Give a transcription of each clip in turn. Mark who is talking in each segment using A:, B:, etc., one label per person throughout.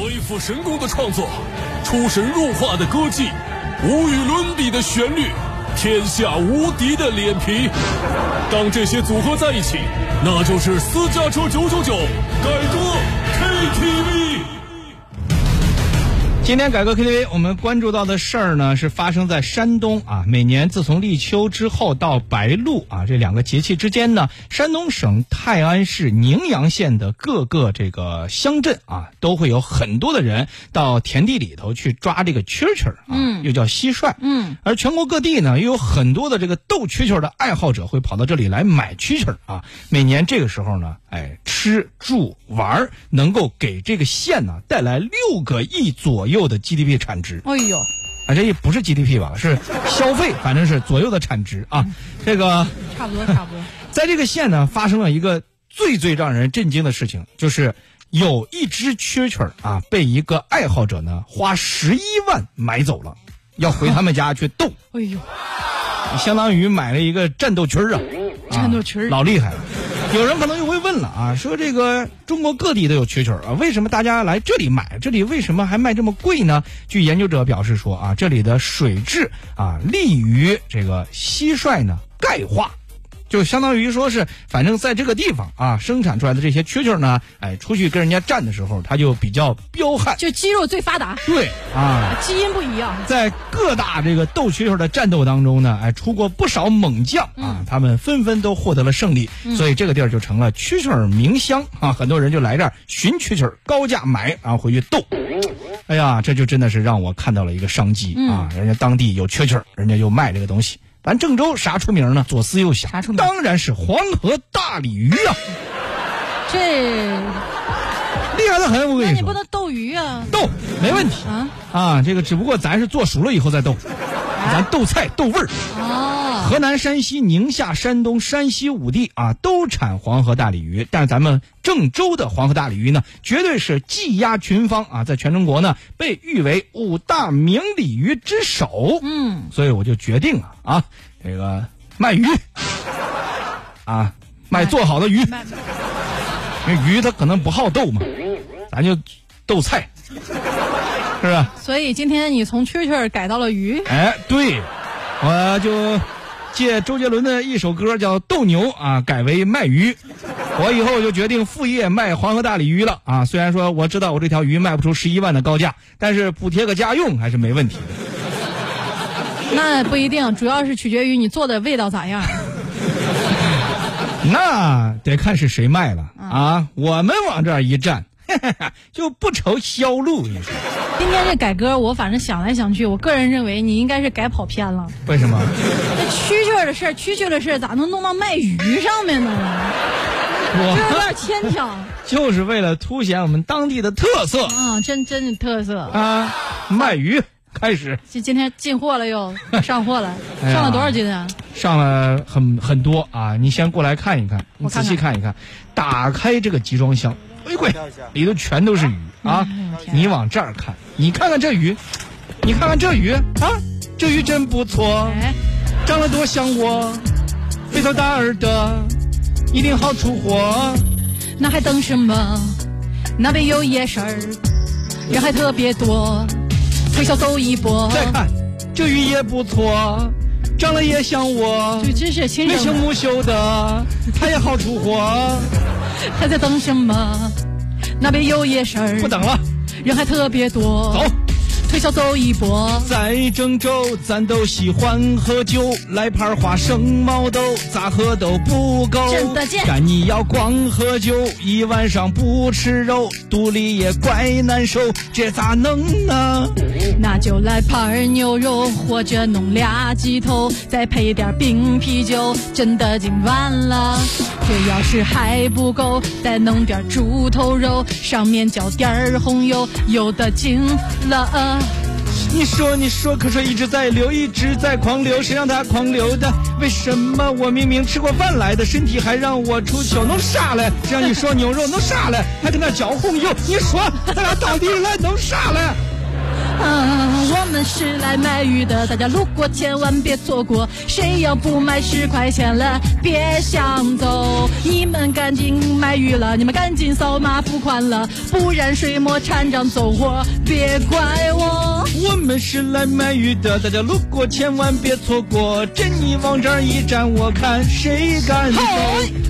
A: 鬼斧神工的创作，出神入化的歌技，无与伦比的旋律，天下无敌的脸皮。当这些组合在一起，那就是私家车九九九改装
B: 今天改革 KTV，我们关注到的事儿呢，是发生在山东啊。每年自从立秋之后到白露啊这两个节气之间呢，山东省泰安市宁阳县的各个这个乡镇啊，都会有很多的人到田地里头去抓这个蛐蛐儿啊，
C: 嗯
B: 又叫蟋蟀。
C: 嗯，
B: 而全国各地呢，又有很多的这个斗蛐蛐儿的爱好者会跑到这里来买蛐蛐儿啊。每年这个时候呢，哎，吃住玩儿能够给这个县呢带来六个亿左右的 GDP 产值。
C: 哎呦，
B: 啊，这也不是 GDP 吧，是消费，反正是左右的产值啊。这个
C: 差不多差不多。
B: 在这个县呢，发生了一个最最让人震惊的事情，就是有一只蛐蛐儿啊，被一个爱好者呢花十一万买走了，要回他们家去斗，
C: 哎呦，
B: 相当于买了一个战斗蛐儿啊，
C: 战斗蛐儿
B: 啊老厉害了。有人可能又会问了啊，说这个中国各地都有蛐蛐儿啊，为什么大家来这里买？这里为什么还卖这么贵呢？据研究者表示说啊，这里的水质啊利于这个蟋蟀呢钙化。就相当于说是，反正在这个地方啊，生产出来的这些蛐蛐呢，哎，出去跟人家战的时候，它就比较彪悍。
C: 就肌肉最发达，
B: 对啊，
C: 基因不一样。
B: 在各大这个斗蛐蛐的战斗当中呢，哎，出过不少猛将啊，他们纷纷都获得了胜利，所以这个地儿就成了蛐蛐儿名乡啊，很多人就来这儿寻蛐蛐儿，高价买，然后回去斗。哎呀，这就真的是让我看到了一个商机啊！人家当地有蛐蛐，人家就卖这个东西。咱郑州啥出名呢？左思右想，
C: 啥出名
B: 当然是黄河大鲤鱼啊，
C: 这，
B: 厉害的很。我跟你说，
C: 那你不能斗鱼啊！
B: 斗没问题
C: 啊
B: 啊，这个只不过咱是做熟了以后再斗，咱斗菜斗味儿。
C: 哦，
B: 河南、山西、宁夏、山东、山西五地啊，都产黄河大鲤鱼，但是咱们郑州的黄河大鲤鱼呢，绝对是技压群芳啊，在全中国呢被誉为五大名鲤鱼之首。
C: 嗯，
B: 所以我就决定了啊，这个卖鱼啊，卖做好的鱼，
C: 卖
B: 因为鱼它可能不好斗嘛，咱就斗菜，是吧？
C: 所以今天你从蛐蛐改到了鱼，
B: 哎，对，我就借周杰伦的一首歌叫《斗牛》啊，改为卖鱼。我以后就决定副业卖黄河大鲤鱼了啊！虽然说我知道我这条鱼卖不出十一万的高价，但是补贴个家用还是没问题的。
C: 那不一定，主要是取决于你做的味道咋样。
B: 那得看是谁卖了啊！我们往这儿一站，就不愁销路。你说
C: 今天这改歌，我反正想来想去，我个人认为你应该是改跑偏了。
B: 为什么？
C: 这蛐蛐儿的事儿，蛐蛐儿的事儿，咋能弄到卖鱼上面呢？这有点牵强
B: 就是为了凸显我们当地的特色
C: 啊！真真的特色。
B: 啊！卖鱼开始。
C: 今今天进货了又 上货了，
B: 哎
C: 上了多少斤啊？
B: 上了很很多啊！你先过来看一看，你仔细看一看。打开这个集装箱，哎呦喂，里头全都是鱼啊！你往这儿看，你看看这鱼，你看看这鱼啊，这鱼真不错，
C: 哎，
B: 长得多像我，肥头大耳的，一定好出货。
C: 那还等什么？那边有夜市儿，人还特别多，推销走一波。
B: 再看，这鱼也不错，长得也像我，
C: 这真是
B: 清目秀的，它也好出货。
C: 还在等什么？那边有夜市儿，
B: 不等了，
C: 人还特别多，
B: 走。
C: 推销走一波。
B: 在郑州，咱都喜欢喝酒，来盘花生毛豆，咋喝都不够。
C: 真的贱
B: 干你要光喝酒，一晚上不吃肉，肚里也怪难受，这咋弄呢？
C: 那就来盘儿牛肉，或者弄俩鸡头，再配点冰啤酒，真的今晚了。这要是还不够，再弄点猪头肉，上面浇点儿红油，有的劲了。
B: 你说，你说，口水一直在流，一直在狂流，谁让他狂流的？为什么我明明吃过饭来的，身体还让我出糗？弄啥嘞？这样你说牛肉弄啥嘞？还跟那浇红油？你说咱俩到底来弄啥嘞？
C: 嗯，我们是来卖鱼的，大家路过千万别错过。谁要不买十块钱了，别想走。你们赶紧买鱼了，你们赶紧扫码付款了，不然水墨船长走火，别怪我。
B: 我们是来卖鱼的，大家路过千万别错过。珍妮往这儿一站，我看谁敢走。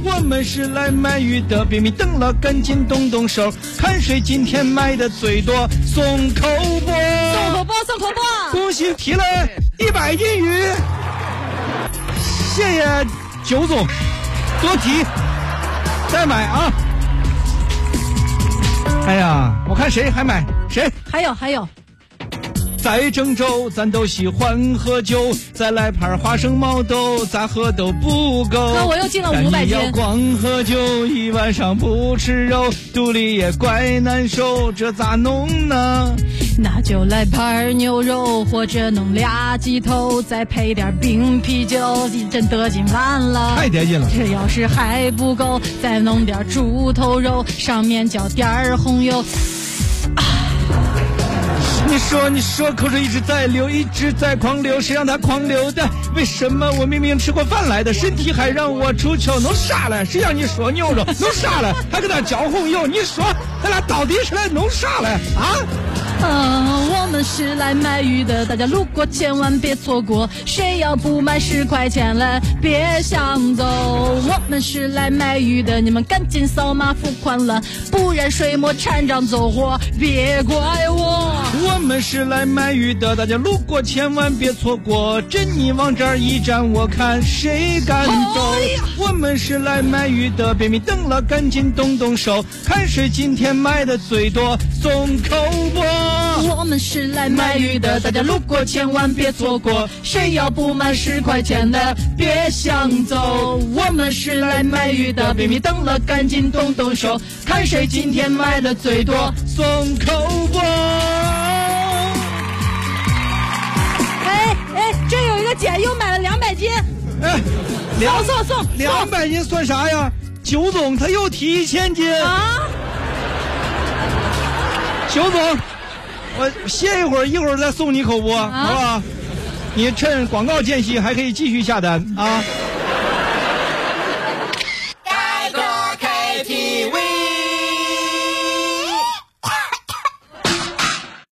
B: 我们是来卖鱼的，别迷瞪了，赶紧动动手，看谁今天卖的最多，送口播。
C: 送口播，送口播。
B: 恭喜提了一百斤鱼，谢谢九总，多提，再买啊！哎呀，我看谁还买谁。
C: 还有还有，
B: 在郑州，咱都喜欢喝酒，再来盘花生毛豆，咋喝都不够。
C: 哥我又进了500
B: 但你要
C: 斤
B: 光喝酒，一晚上不吃肉，肚里也怪难受，这咋弄呢？
C: 那就来盘牛肉，或者弄俩鸡头，再配点冰啤酒，真得劲完了。
B: 太得劲了！
C: 这要是还不够，再弄点猪头肉，上面浇点儿红油。
B: 说，你说，口水一直在流，一直在狂流，谁让他狂流的？为什么我明明吃过饭来的，身体还让我出糗？弄啥嘞？谁让你说牛肉？弄啥嘞？还给他浇红油？你说，咱俩到底是来弄啥嘞啊？
C: 嗯，我们是来卖鱼的，大家路过千万别错过。谁要不买十块钱了，别想走。我们是来卖鱼的，你们赶紧扫码付款了，不然水墨船长走火，别怪我。
B: 我们是来卖鱼的，大家路过千万别错过。珍妮往这儿一站，我看谁敢走。我们是来卖鱼的，别迷瞪了，赶紧动动手，看谁今天卖的最多，送口播。
C: 我们是来卖鱼的，大家路过千万别错过。谁要不买十块钱的，别想走。我们是来卖鱼的，别迷瞪了，赶紧动动手，看谁今天卖的最多。
B: 送口播。
C: 哎哎，这有一个姐又买了两百斤，
B: 哎，两
C: 送送送
B: 两百斤算啥呀？九总他又提一千斤。
C: 啊！
B: 九总，我歇一会儿，一会儿再送你口播，好不好？你趁广告间隙还可以继续下单啊。